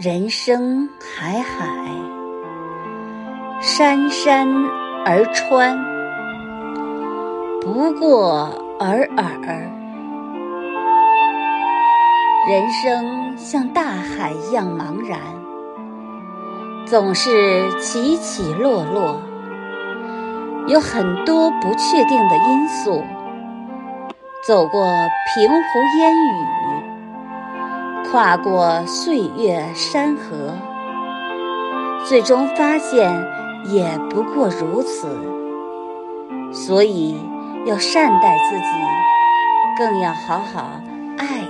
人生海海，山山而川，不过尔尔。人生像大海一样茫然，总是起起落落，有很多不确定的因素。走过平湖烟雨，跨过岁月山河，最终发现也不过如此。所以要善待自己，更要好好爱。